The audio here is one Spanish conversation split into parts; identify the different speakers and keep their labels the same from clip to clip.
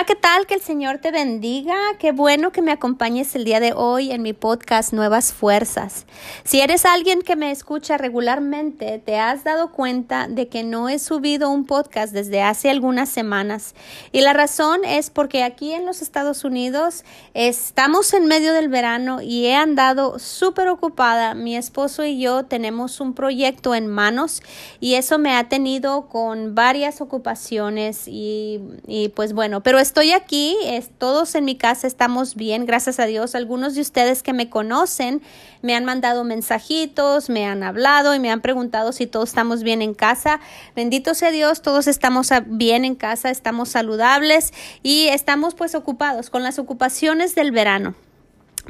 Speaker 1: Hola, ¿qué tal? Que el Señor te bendiga. Qué bueno que me acompañes el día de hoy en mi podcast Nuevas Fuerzas. Si eres alguien que me escucha regularmente, te has dado cuenta de que no he subido un podcast desde hace algunas semanas. Y la razón es porque aquí en los Estados Unidos estamos en medio del verano y he andado súper ocupada. Mi esposo y yo tenemos un proyecto en manos y eso me ha tenido con varias ocupaciones y, y pues bueno, pero estoy aquí, todos en mi casa estamos bien, gracias a Dios. Algunos de ustedes que me conocen me han mandado mensajitos, me han hablado y me han preguntado si todos estamos bien en casa. Bendito sea Dios, todos estamos bien en casa, estamos saludables y estamos pues ocupados con las ocupaciones del verano.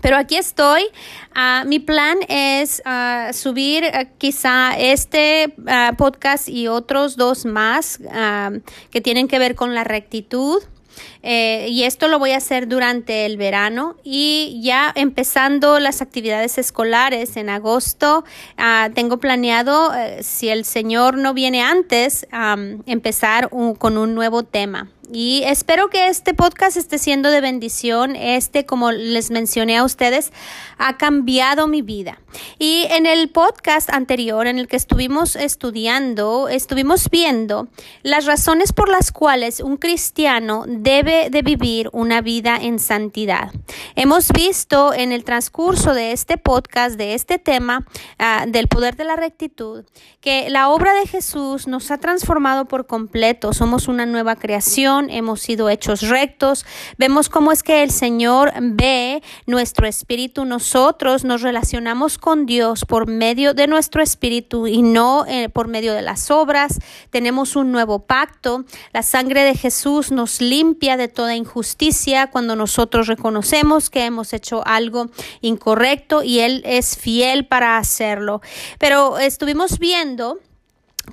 Speaker 1: Pero aquí estoy. Uh, mi plan es uh, subir uh, quizá este podcast y otros dos más que tienen que ver con la rectitud. Eh, y esto lo voy a hacer durante el verano y ya empezando las actividades escolares en agosto, ah, tengo planeado, eh, si el Señor no viene antes, empezar con un nuevo tema. Y espero que este podcast esté siendo de bendición. Este, como les mencioné a ustedes, ha cambiado mi vida. Y en el podcast anterior, en el que estuvimos estudiando, estuvimos viendo las razones por las cuales un cristiano debe de vivir una vida en santidad. Hemos visto en el transcurso de este podcast, de este tema uh, del poder de la rectitud, que la obra de Jesús nos ha transformado por completo. Somos una nueva creación hemos sido hechos rectos. Vemos cómo es que el Señor ve nuestro espíritu. Nosotros nos relacionamos con Dios por medio de nuestro espíritu y no eh, por medio de las obras. Tenemos un nuevo pacto. La sangre de Jesús nos limpia de toda injusticia cuando nosotros reconocemos que hemos hecho algo incorrecto y Él es fiel para hacerlo. Pero estuvimos viendo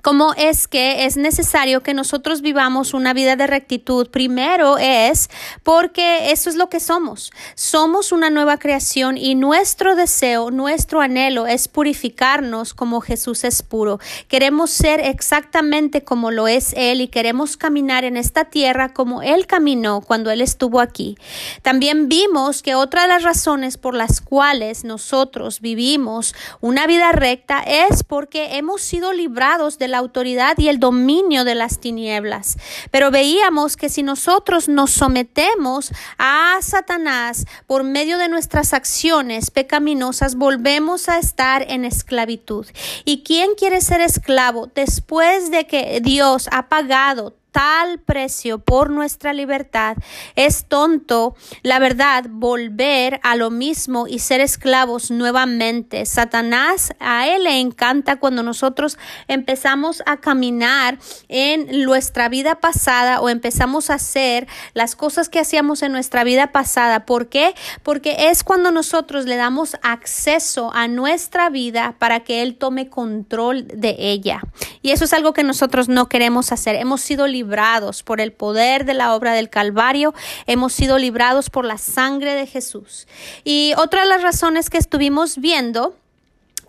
Speaker 1: cómo es que es necesario que nosotros vivamos una vida de rectitud. Primero es porque eso es lo que somos. Somos una nueva creación y nuestro deseo, nuestro anhelo es purificarnos como Jesús es puro. Queremos ser exactamente como lo es Él y queremos caminar en esta tierra como Él caminó cuando Él estuvo aquí. También vimos que otra de las razones por las cuales nosotros vivimos una vida recta es porque hemos sido librados de la autoridad y el dominio de las tinieblas. Pero veíamos que si nosotros nos sometemos a Satanás por medio de nuestras acciones pecaminosas, volvemos a estar en esclavitud. ¿Y quién quiere ser esclavo después de que Dios ha pagado tal precio por nuestra libertad, es tonto, la verdad, volver a lo mismo y ser esclavos nuevamente. Satanás, a él le encanta cuando nosotros empezamos a caminar en nuestra vida pasada o empezamos a hacer las cosas que hacíamos en nuestra vida pasada. ¿Por qué? Porque es cuando nosotros le damos acceso a nuestra vida para que él tome control de ella. Y eso es algo que nosotros no queremos hacer. Hemos sido liberados librados por el poder de la obra del Calvario, hemos sido librados por la sangre de Jesús. Y otra de las razones que estuvimos viendo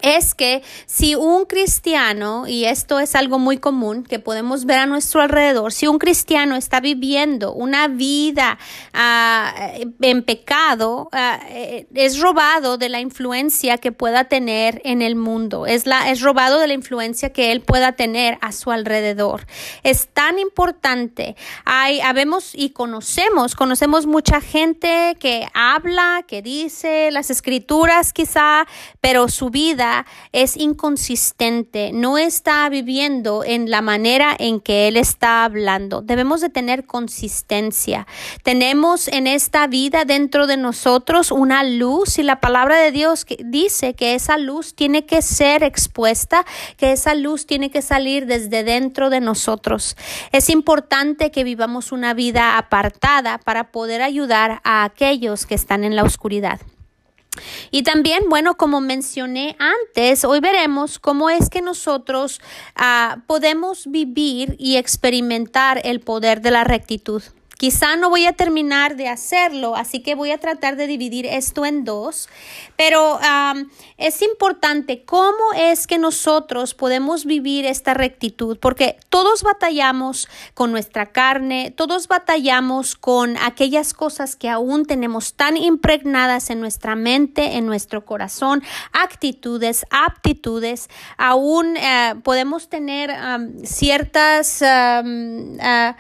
Speaker 1: es que si un cristiano, y esto es algo muy común que podemos ver a nuestro alrededor, si un cristiano está viviendo una vida uh, en pecado, uh, es robado de la influencia que pueda tener en el mundo, es, la, es robado de la influencia que él pueda tener a su alrededor. Es tan importante, hay, habemos y conocemos, conocemos mucha gente que habla, que dice las escrituras quizá, pero su vida es inconsistente, no está viviendo en la manera en que Él está hablando. Debemos de tener consistencia. Tenemos en esta vida dentro de nosotros una luz y la palabra de Dios dice que esa luz tiene que ser expuesta, que esa luz tiene que salir desde dentro de nosotros. Es importante que vivamos una vida apartada para poder ayudar a aquellos que están en la oscuridad. Y también, bueno, como mencioné antes, hoy veremos cómo es que nosotros uh, podemos vivir y experimentar el poder de la rectitud. Quizá no voy a terminar de hacerlo, así que voy a tratar de dividir esto en dos, pero es importante cómo es que nosotros podemos vivir esta rectitud, porque todos batallamos con nuestra carne, todos batallamos con aquellas cosas que aún tenemos tan impregnadas en nuestra mente, en nuestro corazón, actitudes, aptitudes, aún eh, podemos tener ciertas... Ah,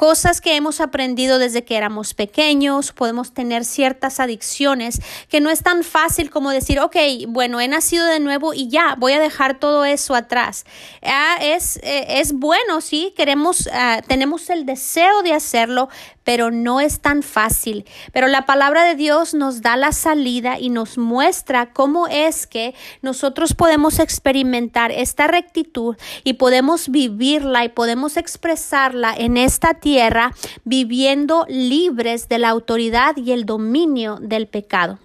Speaker 1: cosas que hemos aprendido desde que éramos pequeños, podemos tener ciertas adicciones que no es tan fácil como decir, ok, bueno, he nacido de nuevo y ya, voy a dejar todo eso atrás. Ah, es, eh, es bueno, sí, queremos, ah, tenemos el deseo de hacerlo, pero no es tan fácil. Pero la palabra de Dios nos da la salida y nos muestra cómo es que nosotros podemos experimentar esta rectitud y podemos vivirla y podemos expresarla en esta tierra viviendo libres de la autoridad y el dominio del pecado.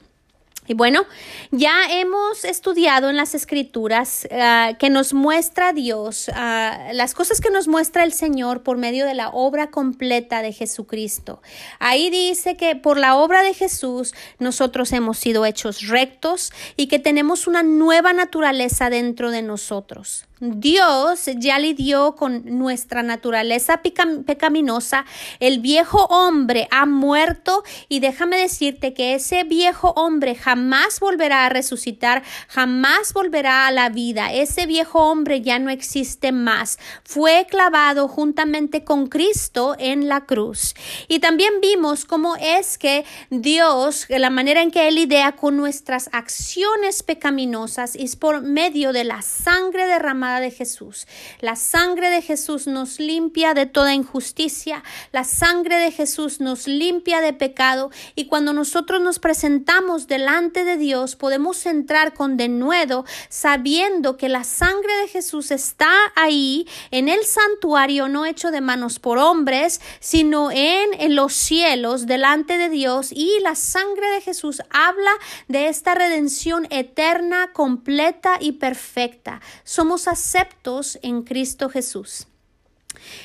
Speaker 1: Y bueno, ya hemos estudiado en las escrituras ah, que nos muestra Dios, ah, las cosas que nos muestra el Señor por medio de la obra completa de Jesucristo. Ahí dice que por la obra de Jesús nosotros hemos sido hechos rectos y que tenemos una nueva naturaleza dentro de nosotros. Dios ya lidió con nuestra naturaleza pecaminosa. El viejo hombre ha muerto y déjame decirte que ese viejo hombre jamás volverá a resucitar, jamás volverá a la vida. Ese viejo hombre ya no existe más. Fue clavado juntamente con Cristo en la cruz. Y también vimos cómo es que Dios, la manera en que Él lidia con nuestras acciones pecaminosas es por medio de la sangre derramada de Jesús. La sangre de Jesús nos limpia de toda injusticia, la sangre de Jesús nos limpia de pecado y cuando nosotros nos presentamos delante de Dios podemos entrar con denuedo sabiendo que la sangre de Jesús está ahí en el santuario no hecho de manos por hombres, sino en, los cielos delante de Dios y la sangre de Jesús habla de esta redención eterna, completa y perfecta. Somos aceptos en Cristo Jesús.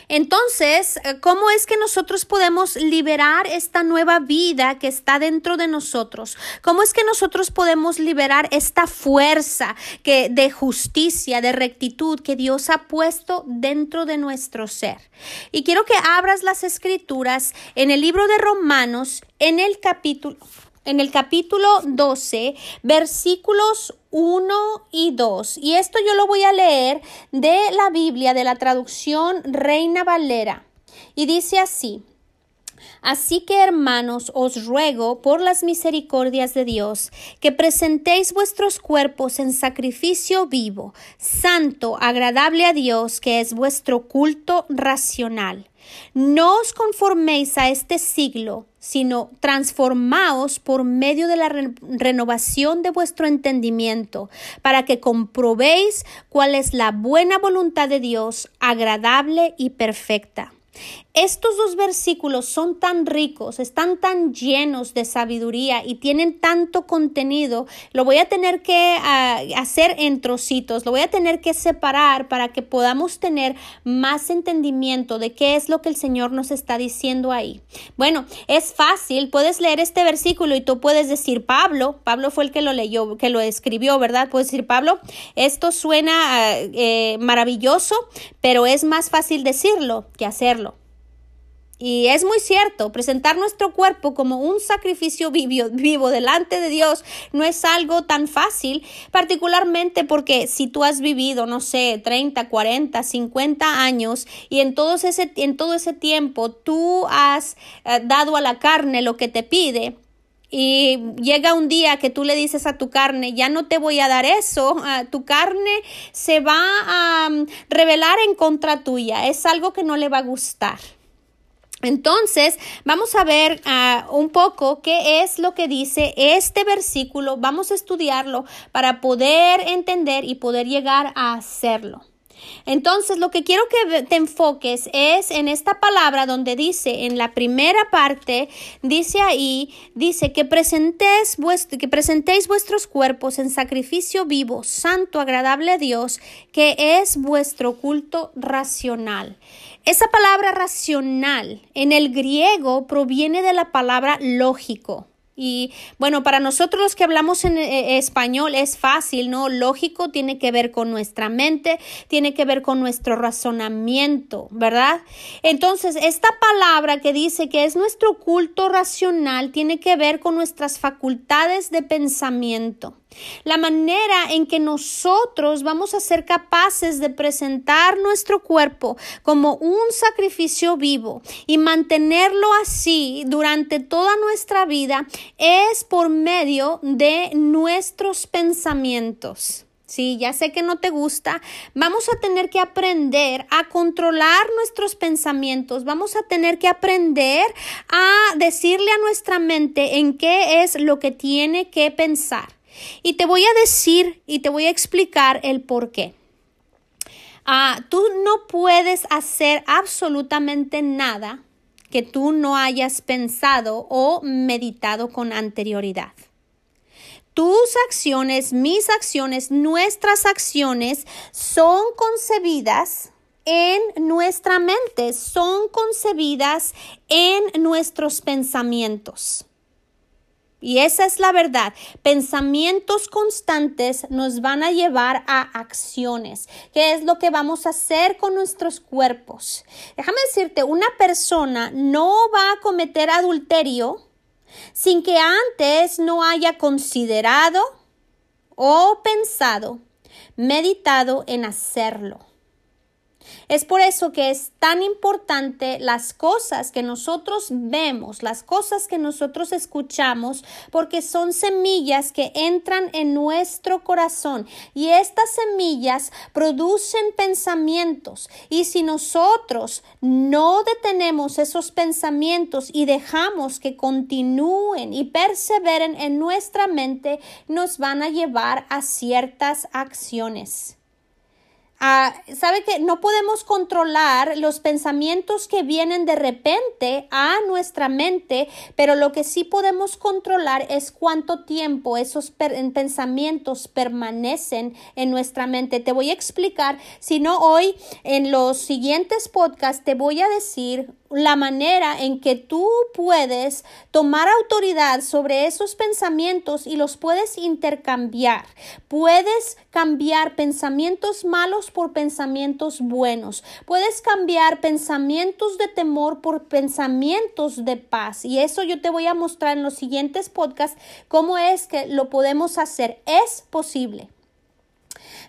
Speaker 1: Entonces, eh, ¿cómo es que nosotros podemos liberar esta nueva vida que está dentro de nosotros? ¿Cómo es que nosotros podemos liberar esta fuerza que, de justicia, de rectitud que Dios ha puesto dentro de nuestro ser? Y quiero que abras las escrituras en el libro de Romanos, en el capítulo en el capítulo 12, versículos 1 y 2. Y esto yo lo voy a leer de la Biblia, de la traducción Reina Valera. Y dice así. Así que, hermanos, os ruego por las misericordias de Dios que presentéis vuestros cuerpos en sacrificio vivo, santo, agradable a Dios, que es vuestro culto racional. No os conforméis a este siglo, sino transformaos por medio de la renovación de vuestro entendimiento, para que comprobéis cuál es la buena voluntad de Dios, agradable y perfecta. Estos dos versículos son tan ricos, están tan llenos de sabiduría y tienen tanto contenido. Lo voy a tener que ah, hacer en trocitos, lo voy a tener que separar para que podamos tener más entendimiento de qué es lo que el Señor nos está diciendo ahí. Bueno, es fácil, puedes leer este versículo y tú puedes decir, Pablo, Pablo fue el que lo leyó, que lo escribió, ¿verdad? Puedes decir, Pablo, esto suena ah, eh, maravilloso, pero es más fácil decirlo que hacerlo. Y es muy cierto, presentar nuestro cuerpo como un sacrificio vivo, vivo, delante de Dios no es algo tan fácil, particularmente porque si tú has vivido, no sé, 30, 40, 50 años y en todo ese, en todo ese tiempo tú has eh, dado a la carne lo que te pide, y llega un día que tú le dices a tu carne, ya no te voy a dar eso, ah, tu carne se va a mm, revelar en contra tuya, es algo que no le va a gustar. Entonces, vamos a ver ah, un poco qué es lo que dice este versículo. Vamos a estudiarlo para poder entender y poder llegar a hacerlo. Entonces, lo que quiero que te enfoques es en esta palabra donde dice, en la primera parte, dice ahí, dice que presentéis, que presentéis vuestros cuerpos en sacrificio vivo, santo, agradable a Dios, que es vuestro culto racional. Esa palabra racional en el griego proviene de la palabra lógico. Y bueno, para nosotros los que hablamos en eh, español es fácil, ¿no? Lógico tiene que ver con nuestra mente, tiene que ver con nuestro razonamiento, ¿verdad? Entonces, esta palabra que dice que es nuestro culto racional tiene que ver con nuestras facultades de pensamiento. La manera en que nosotros vamos a ser capaces de presentar nuestro cuerpo como un sacrificio vivo y mantenerlo así durante toda nuestra vida es por medio de nuestros pensamientos. Sí, ya sé que no te gusta. Vamos a tener que aprender a controlar nuestros pensamientos. Vamos a tener que aprender a decirle a nuestra mente en qué es lo que tiene que pensar. Y te voy a decir y te voy a explicar el por qué. Ah, tú no puedes hacer absolutamente nada que tú no hayas pensado o meditado con anterioridad. Tus acciones, mis acciones, nuestras acciones son concebidas en nuestra mente, son concebidas en nuestros pensamientos. Y esa es la verdad. Pensamientos constantes nos van a llevar a acciones. ¿Qué es lo que vamos a hacer con nuestros cuerpos? Déjame decirte, una persona no va a cometer adulterio sin que antes no haya considerado o pensado, meditado en hacerlo. Es por eso que es tan importante las cosas que nosotros vemos, las cosas que nosotros escuchamos, porque son semillas que entran en nuestro corazón y estas semillas producen pensamientos y si nosotros no detenemos esos pensamientos y dejamos que continúen y perseveren en nuestra mente, nos van a llevar a ciertas acciones. Ah, sabe que no podemos controlar los pensamientos que vienen de repente a nuestra mente, pero lo que sí podemos controlar es cuánto tiempo esos pensamientos permanecen en nuestra mente. Te voy a explicar, si no hoy en los siguientes podcasts te voy a decir la manera en que tú puedes tomar autoridad sobre esos pensamientos y los puedes intercambiar. Puedes cambiar pensamientos malos por pensamientos buenos. Puedes cambiar pensamientos de temor por pensamientos de paz. Y eso yo te voy a mostrar en los siguientes podcasts cómo es que lo podemos hacer. Es posible.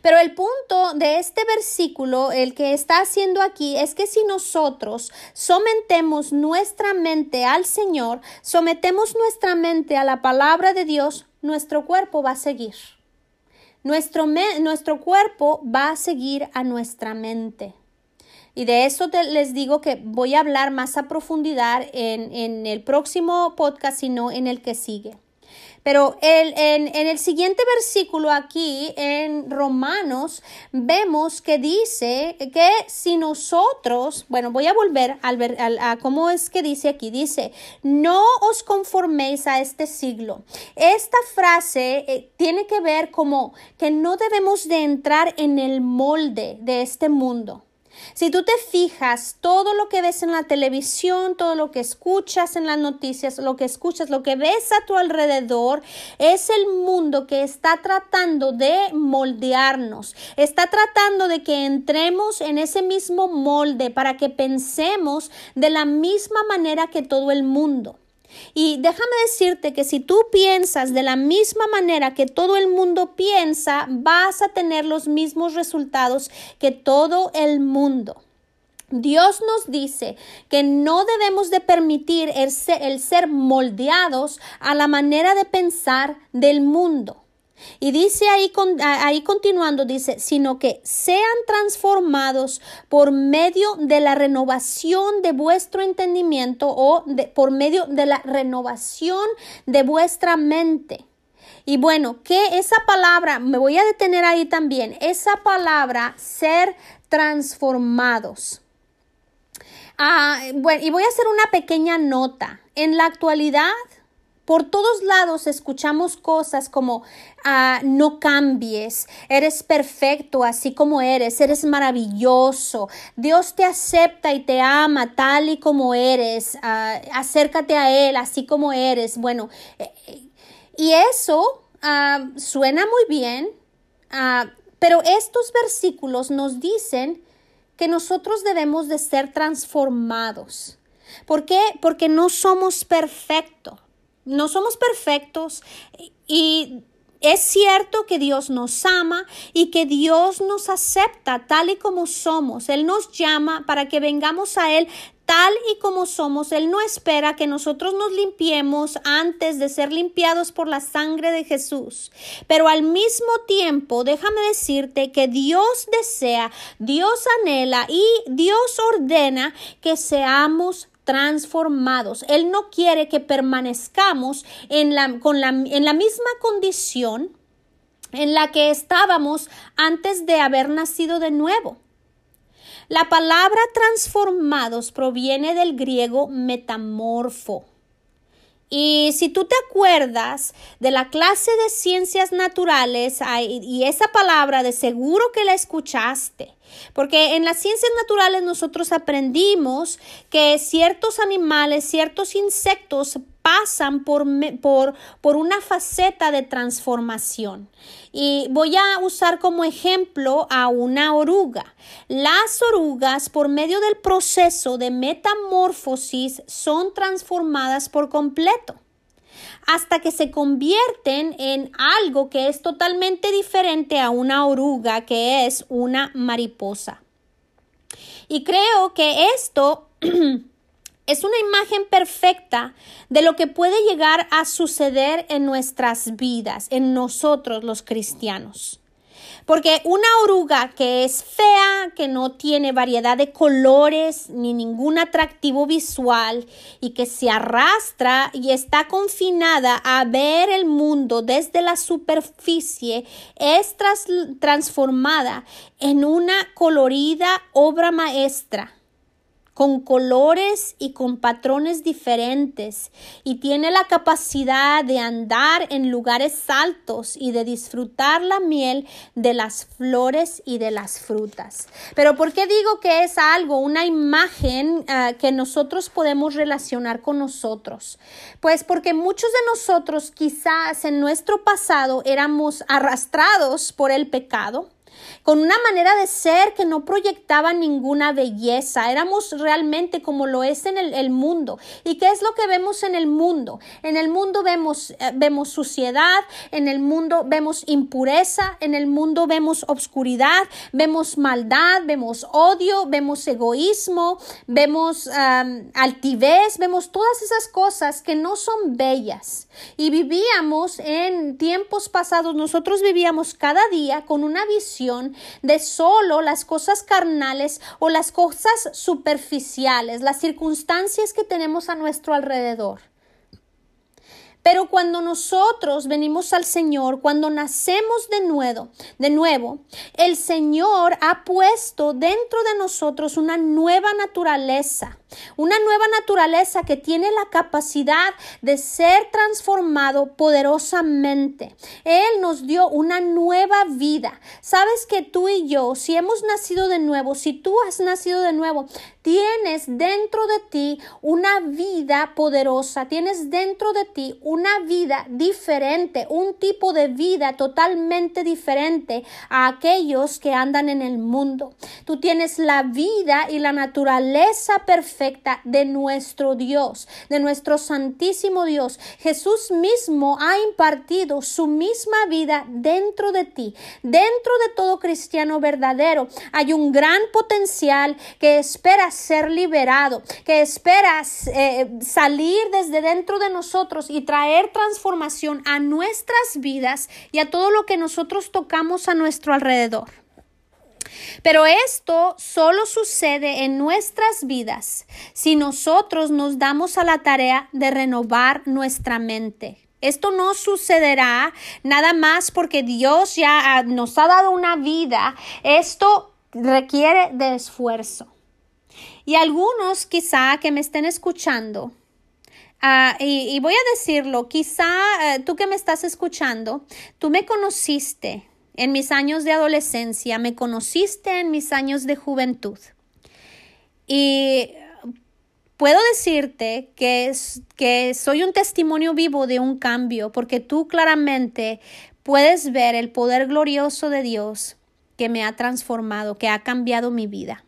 Speaker 1: Pero el punto de este versículo, el que está haciendo aquí, es que si nosotros sometemos nuestra mente al Señor, sometemos nuestra mente a la palabra de Dios, nuestro cuerpo va a seguir. Nuestro, nuestro cuerpo va a seguir a nuestra mente. Y de eso les digo que voy a hablar más a profundidad en, en el próximo podcast, sino en el que sigue. Pero el, en, el siguiente versículo aquí en Romanos vemos que dice que si nosotros, bueno, voy a volver al ver, a cómo es que dice aquí, dice, no os conforméis a este siglo. Esta frase eh, tiene que ver como que no debemos de entrar en el molde de este mundo. Si tú te fijas, todo lo que ves en la televisión, todo lo que escuchas en las noticias, lo que escuchas, lo que ves a tu alrededor, es el mundo que está tratando de moldearnos, está tratando de que entremos en ese mismo molde para que pensemos de la misma manera que todo el mundo. Y déjame decirte que si tú piensas de la misma manera que todo el mundo piensa, vas a tener los mismos resultados que todo el mundo. Dios nos dice que no debemos de permitir el ser, moldeados a la manera de pensar del mundo. Y dice ahí, ahí continuando, dice, sino que sean transformados por medio de la renovación de vuestro entendimiento o por medio de la renovación de vuestra mente. Y bueno, que esa palabra, me voy a detener ahí también, esa palabra ser transformados. Ah, bueno, y voy a hacer una pequeña nota. En la actualidad, por todos lados escuchamos cosas como ah, no cambies, eres perfecto así como eres, eres maravilloso, Dios te acepta y te ama tal y como eres, ah, acércate a Él así como eres. Bueno, eh, y eso ah, suena muy bien, pero estos versículos nos dicen que nosotros debemos de ser transformados. ¿Por qué? Porque no somos perfectos. No somos perfectos y es cierto que Dios nos ama y que Dios nos acepta tal y como somos. Él nos llama para que vengamos a Él tal y como somos. Él no espera que nosotros nos limpiemos antes de ser limpiados por la sangre de Jesús. Pero al mismo tiempo, déjame decirte que Dios desea, Dios anhela y Dios ordena que seamos transformados. Él no quiere que permanezcamos en la, con la, en la misma condición en la que estábamos antes de haber nacido de nuevo. La palabra transformados proviene del griego metamorfo. Y si tú te acuerdas de la clase de ciencias naturales y esa palabra de seguro que la escuchaste, porque en las ciencias naturales nosotros aprendimos que ciertos animales, ciertos insectos pasan por, por, por, una faceta de transformación. Y voy a usar como ejemplo a una oruga. Las orugas, por medio del proceso de metamorfosis, son transformadas por completo hasta que se convierten en algo que es totalmente diferente a una oruga, que es una mariposa. Y creo que esto es una imagen perfecta de lo que puede llegar a suceder en nuestras vidas, en nosotros los cristianos. Porque una oruga que es fea, que no tiene variedad de colores ni ningún atractivo visual y que se arrastra y está confinada a ver el mundo desde la superficie, es transformada en una colorida obra maestra con colores y con patrones diferentes y tiene la capacidad de andar en lugares altos y de disfrutar la miel de las flores y de las frutas. Pero ¿por qué digo que es algo, una imagen ah, que nosotros podemos relacionar con nosotros? Pues porque muchos de nosotros quizás en nuestro pasado éramos arrastrados por el pecado con una manera de ser que no proyectaba ninguna belleza. Éramos realmente como lo es en el, mundo. ¿Y qué es lo que vemos en el mundo? En el mundo vemos, eh, vemos suciedad, en el mundo vemos impureza, en el mundo vemos obscuridad, vemos maldad, vemos odio, vemos egoísmo, vemos altivez, vemos todas esas cosas que no son bellas. Y vivíamos en tiempos pasados, nosotros vivíamos cada día con una visión de solo las cosas carnales o las cosas superficiales, las circunstancias que tenemos a nuestro alrededor. Pero cuando nosotros venimos al Señor, cuando nacemos de nuevo, de nuevo, el Señor ha puesto dentro de nosotros una nueva naturaleza, una nueva naturaleza que tiene la capacidad de ser transformado poderosamente. Él nos dio una nueva vida. Sabes que tú y yo, si hemos nacido de nuevo, si tú has nacido de nuevo, tienes dentro de ti una vida poderosa, tienes dentro de ti una vida diferente, un tipo de vida totalmente diferente a aquellos que andan en el mundo. Tú tienes la vida y la naturaleza perfecta de nuestro Dios, de nuestro Santísimo Dios. Jesús mismo ha impartido su misma vida dentro de ti. Dentro de todo cristiano verdadero hay un gran potencial que espera ser liberado, que espera eh, salir desde dentro de nosotros y traer transformación a nuestras vidas y a todo lo que nosotros tocamos a nuestro alrededor. Pero esto solo sucede en nuestras vidas si nosotros nos damos a la tarea de renovar nuestra mente. Esto no sucederá nada más porque Dios ya nos ha dado una vida. Esto requiere de esfuerzo. Y algunos quizá que me estén escuchando Ah, y, voy a decirlo, quizá eh, tú que me estás escuchando, tú me conociste en mis años de adolescencia, me conociste en mis años de juventud. Y puedo decirte que, que soy un testimonio vivo de un cambio, porque tú claramente puedes ver el poder glorioso de Dios que me ha transformado, que ha cambiado mi vida.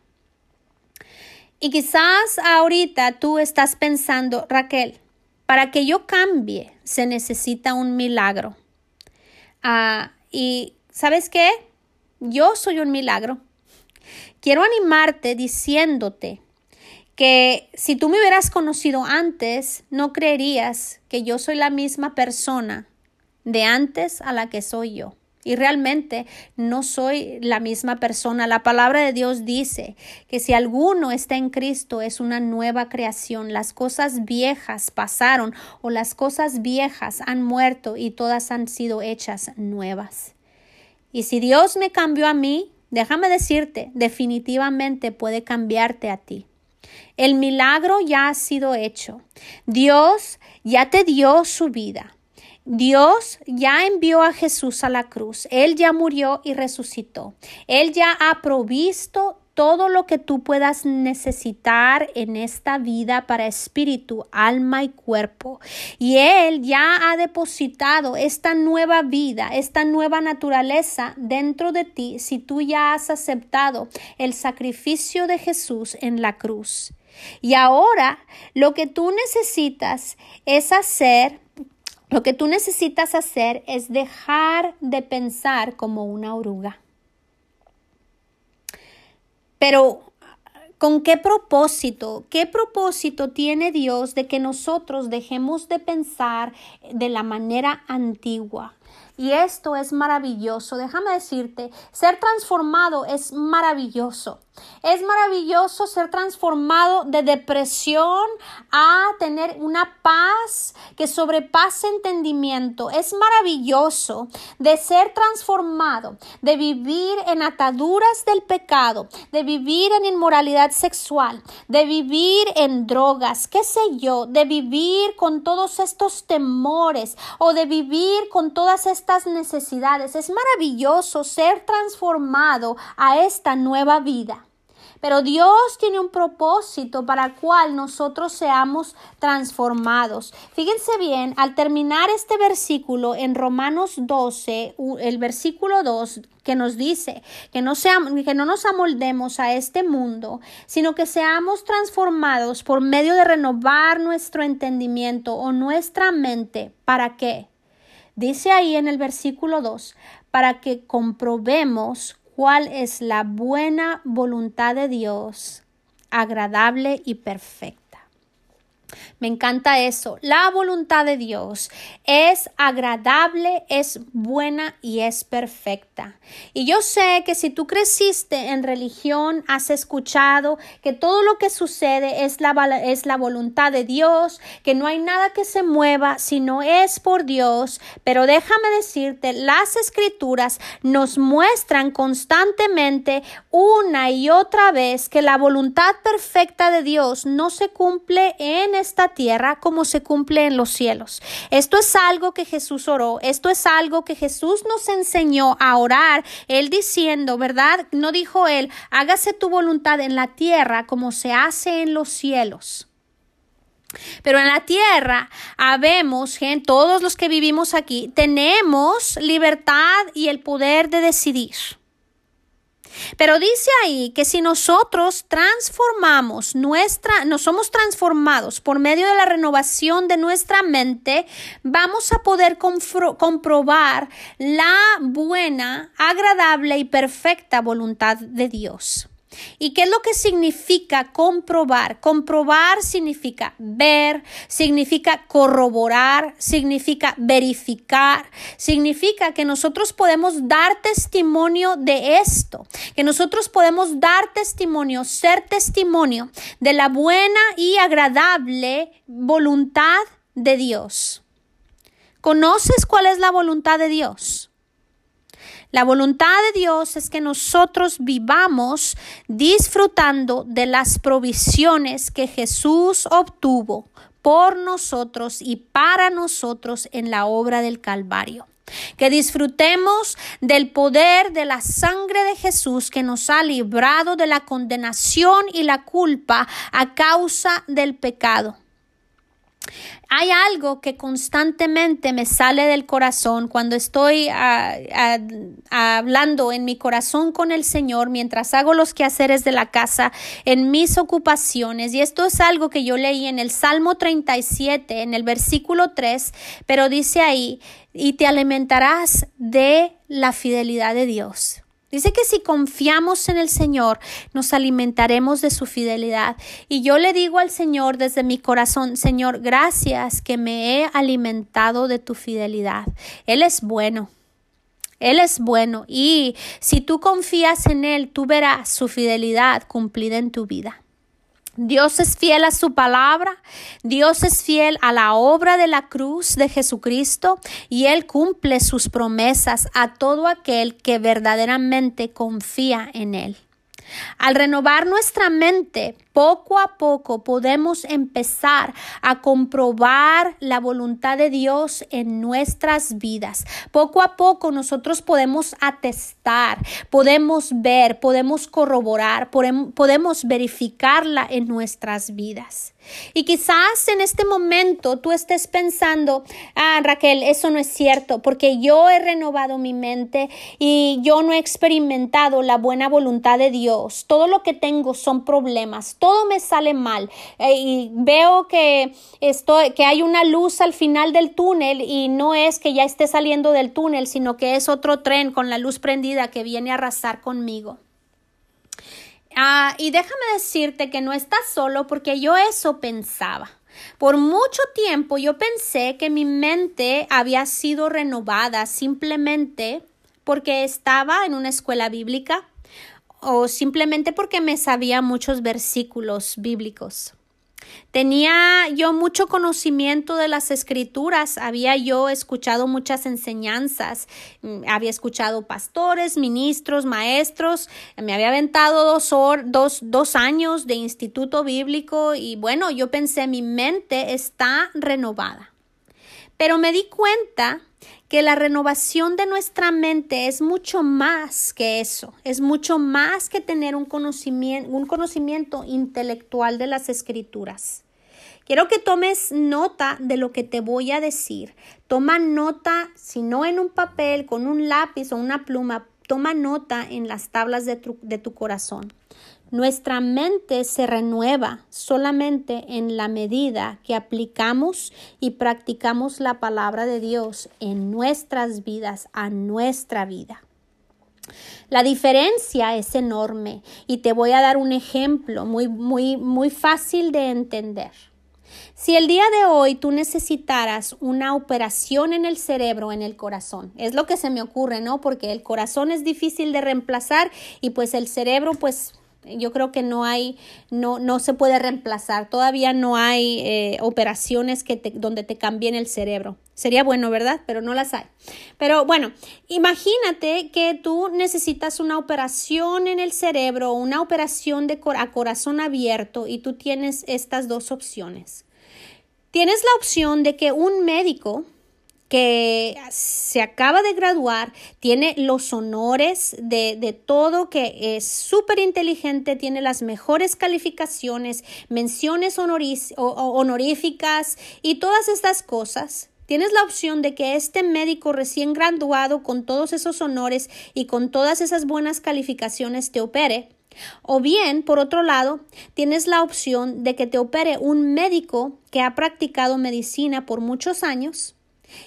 Speaker 1: Y quizás ahorita tú estás pensando, Raquel, para que yo cambie se necesita un milagro. Ah, y ¿sabes qué? Yo soy un milagro. Quiero animarte diciéndote que si tú me hubieras conocido antes, no creerías que yo soy la misma persona de antes a la que soy yo. Y realmente no soy la misma persona. La palabra de Dios dice que si alguno está en Cristo es una nueva creación. Las cosas viejas pasaron o las cosas viejas han muerto y todas han sido hechas nuevas. Y si Dios me cambió a mí, déjame decirte, definitivamente puede cambiarte a ti. El milagro ya ha sido hecho. Dios ya te dio su vida. Dios ya envió a Jesús a la cruz. Él ya murió y resucitó. Él ya ha provisto todo lo que tú puedas necesitar en esta vida para espíritu, alma y cuerpo. Y Él ya ha depositado esta nueva vida, esta nueva naturaleza dentro de ti si tú ya has aceptado el sacrificio de Jesús en la cruz. Y ahora lo que tú necesitas es hacer lo que tú necesitas hacer es dejar de pensar como una oruga. Pero, ¿con qué propósito? ¿Qué propósito tiene Dios de que nosotros dejemos de pensar de la manera antigua? Y esto es maravilloso. Déjame decirte, ser transformado es maravilloso. Es maravilloso ser transformado de depresión a tener una paz que sobrepase entendimiento. Es maravilloso de ser transformado, de vivir en ataduras del pecado, de vivir en inmoralidad sexual, de vivir en drogas, qué sé yo, de vivir con todos estos temores o de vivir con todas estas necesidades. Es maravilloso ser transformado a esta nueva vida. Pero Dios tiene un propósito para el cual nosotros seamos transformados. Fíjense bien, al terminar este versículo en Romanos 12, el versículo 2 que nos dice que no, seamos, que no nos amoldemos a este mundo, sino que seamos transformados por medio de renovar nuestro entendimiento o nuestra mente. ¿Para qué? Dice ahí en el versículo 2, para que comprobemos cuál es la buena voluntad de Dios, agradable y perfecta. Me encanta eso. La voluntad de Dios es agradable, es buena y es perfecta. Y yo sé que si tú creciste en religión, has escuchado que todo lo que sucede es la, es la voluntad de Dios, que no hay nada que se mueva si no es por Dios. Pero déjame decirte, las escrituras nos muestran constantemente una y otra vez que la voluntad perfecta de Dios no se cumple en esta tierra como se cumple en los cielos. Esto es algo que Jesús oró, esto es algo que Jesús nos enseñó a orar, él diciendo, ¿verdad? No dijo él, hágase tu voluntad en la tierra como se hace en los cielos. Pero en la tierra habemos, gente, todos los que vivimos aquí, tenemos libertad y el poder de decidir. Pero dice ahí que si nosotros transformamos nuestra, nos somos transformados por medio de la renovación de nuestra mente, vamos a poder comprobar la buena, agradable y perfecta voluntad de Dios. ¿Y qué es lo que significa comprobar? Comprobar significa ver, significa corroborar, significa verificar, significa que nosotros podemos dar testimonio de esto, que nosotros podemos dar testimonio, ser testimonio de la buena y agradable voluntad de Dios. ¿Conoces cuál es la voluntad de Dios? La voluntad de Dios es que nosotros vivamos disfrutando de las provisiones que Jesús obtuvo por nosotros y para nosotros en la obra del Calvario. Que disfrutemos del poder de la sangre de Jesús que nos ha librado de la condenación y la culpa a causa del pecado. Hay algo que constantemente me sale del corazón cuando estoy ah, ah, hablando en mi corazón con el Señor mientras hago los quehaceres de la casa, en mis ocupaciones. Y esto es algo que yo leí en el Salmo 37, en el versículo 3, pero dice ahí, y te alimentarás de la fidelidad de Dios. Dice que si confiamos en el Señor, nos alimentaremos de su fidelidad. Y yo le digo al Señor desde mi corazón, Señor, gracias que me he alimentado de tu fidelidad. Él es bueno. Él es bueno y si tú confías en Él, tú verás su fidelidad cumplida en tu vida. Dios es fiel a su palabra, Dios es fiel a la obra de la cruz de Jesucristo y Él cumple sus promesas a todo aquel que verdaderamente confía en Él. Al renovar nuestra mente, poco a poco podemos empezar a comprobar la voluntad de Dios en nuestras vidas. Poco a poco nosotros podemos atestar, podemos ver, podemos corroborar, podemos verificarla en nuestras vidas. Y quizás en este momento tú estés pensando, ah, Raquel, eso no es cierto, porque yo he renovado mi mente y yo no he experimentado la buena voluntad de Dios. Todo lo que tengo son problemas, todo me sale mal eh, y veo que que hay una luz al final del túnel y no es que ya esté saliendo del túnel, sino que es otro tren con la luz prendida que viene a arrasar conmigo. Ah, y déjame decirte que no estás solo porque yo eso pensaba. Por mucho tiempo yo pensé que mi mente había sido renovada simplemente porque estaba en una escuela bíblica o simplemente porque me sabía muchos versículos bíblicos. Tenía yo mucho conocimiento de las escrituras, había yo escuchado muchas enseñanzas, mm, había escuchado pastores, ministros, maestros, me había aventado dos, dos, dos años de instituto bíblico y bueno, yo pensé mi mente está renovada. Pero me di cuenta que la renovación de nuestra mente es mucho más que eso, es mucho más que tener un conocimiento, un conocimiento intelectual de las escrituras. Quiero que tomes nota de lo que te voy a decir. Toma nota, si no en un papel, con un lápiz o una pluma, toma nota en las tablas de tu, de tu corazón. Nuestra mente se renueva solamente en la medida que aplicamos y practicamos la palabra de Dios en nuestras vidas, a nuestra vida. La diferencia es enorme y te voy a dar un ejemplo muy, muy, muy fácil de entender. Si el día de hoy tú necesitaras una operación en el cerebro, en el corazón, es lo que se me ocurre, ¿no? Porque el corazón es difícil de reemplazar y pues el cerebro pues yo creo que no hay, no, no se puede reemplazar. Todavía no hay eh, operaciones que donde te cambien el cerebro. Sería bueno, ¿verdad? Pero no las hay. Pero bueno, imagínate que tú necesitas una operación en el cerebro, una operación de a corazón abierto y tú tienes estas dos opciones. Tienes la opción de que un médico que se acaba de graduar, tiene los honores de, de todo, que es súper inteligente, tiene las mejores calificaciones, menciones honoríficas y todas estas cosas. Tienes la opción de que este médico recién graduado con todos esos honores y con todas esas buenas calificaciones te opere. O bien, por otro lado, tienes la opción de que te opere un médico que ha practicado medicina por muchos años,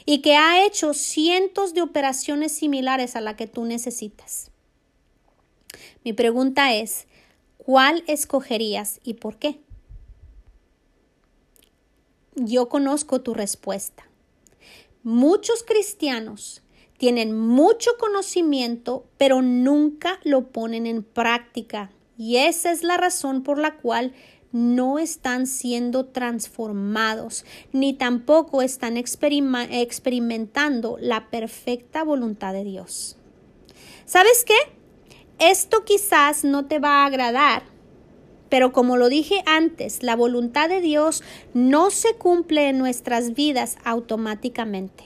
Speaker 1: y que ha hecho cientos de operaciones similares a la que tú necesitas. Mi pregunta es, ¿cuál escogerías y por qué? Yo conozco tu respuesta. Muchos cristianos tienen mucho conocimiento, pero nunca lo ponen en práctica. Y esa es la razón por la cual no están siendo transformados, ni tampoco están experimentando la perfecta voluntad de Dios. ¿Sabes qué? Esto quizás no te va a agradar, Pero como lo dije antes, la voluntad de Dios no se cumple en nuestras vidas automáticamente.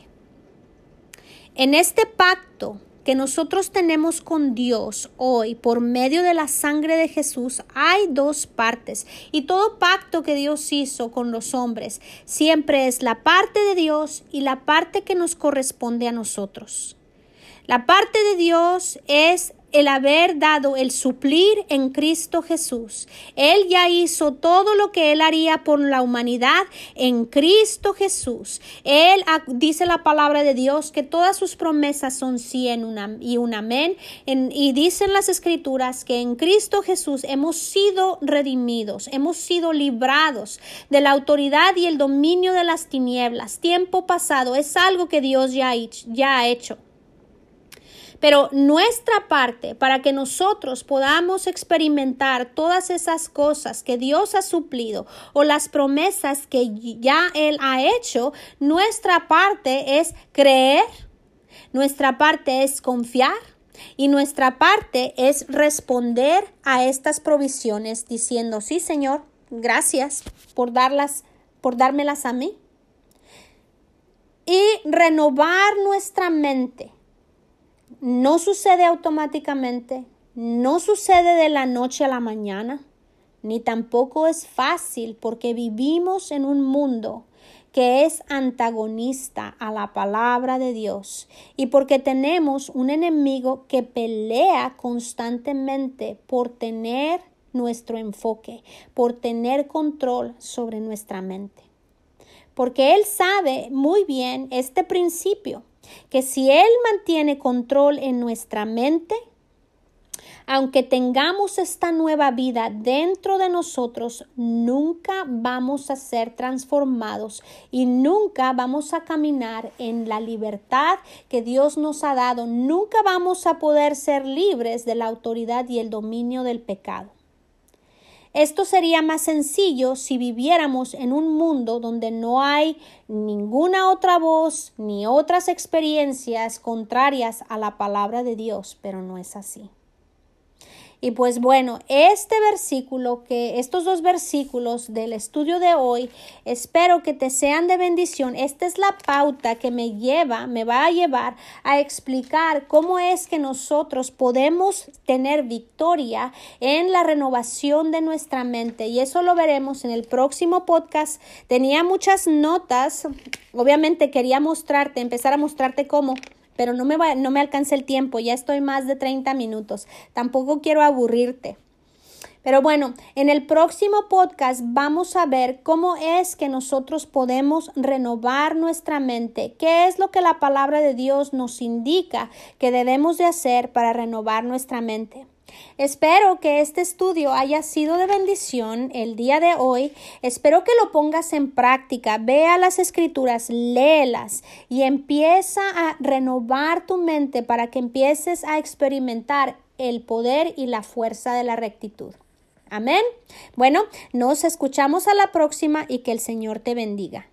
Speaker 1: En este pacto que nosotros tenemos con Dios hoy por medio de la sangre de Jesús hay dos partes y todo pacto que Dios hizo con los hombres siempre es la parte de Dios y la parte que nos corresponde a nosotros. La parte de Dios es el haber dado el suplir en Cristo Jesús. Él ya hizo todo lo que Él haría por la humanidad en Cristo Jesús. Él dice la palabra de Dios que todas sus promesas son sí y un amén. y dicen las escrituras que en Cristo Jesús hemos sido redimidos, hemos sido librados de la autoridad y el dominio de las tinieblas. Tiempo pasado es algo que Dios ya ha hecho. Pero nuestra parte para que nosotros podamos experimentar todas esas cosas que Dios ha suplido o las promesas que ya Él ha hecho, nuestra parte es creer, nuestra parte es confiar y nuestra parte es responder a estas provisiones diciendo, sí Señor, gracias por darlas, por dármelas a mí. Y renovar nuestra mente no sucede automáticamente, no sucede de la noche a la mañana, ni tampoco es fácil porque vivimos en un mundo que es antagonista a la palabra de Dios y porque tenemos un enemigo que pelea constantemente por tener nuestro enfoque, por tener control sobre nuestra mente. Porque Él sabe muy bien este principio que si Él mantiene control en nuestra mente, aunque tengamos esta nueva vida dentro de nosotros, nunca vamos a ser transformados y nunca vamos a caminar en la libertad que Dios nos ha dado. Nunca vamos a poder ser libres de la autoridad y el dominio del pecado. Esto sería más sencillo si viviéramos en un mundo donde no hay ninguna otra voz ni otras experiencias contrarias a la palabra de Dios, pero no es así. Y pues bueno, este versículo, que estos dos versículos del estudio de hoy, espero que te sean de bendición. Esta es la pauta que me lleva, me va a llevar a explicar cómo es que nosotros podemos tener victoria en la renovación de nuestra mente. Y eso lo veremos en el próximo podcast. Tenía muchas notas. Obviamente quería mostrarte, empezar a mostrarte cómo pero no me, va, no me alcanza el tiempo, ya estoy más de 30 minutos. Tampoco quiero aburrirte. Pero bueno, en el próximo podcast vamos a ver cómo es que nosotros podemos renovar nuestra mente, qué es lo que la palabra de Dios nos indica que debemos de hacer para renovar nuestra mente. Espero que este estudio haya sido de bendición el día de hoy. Espero que lo pongas en práctica. Vea las escrituras, léelas y empieza a renovar tu mente para que empieces a experimentar el poder y la fuerza de la rectitud. Amén. Bueno, nos escuchamos a la próxima y que el Señor te bendiga.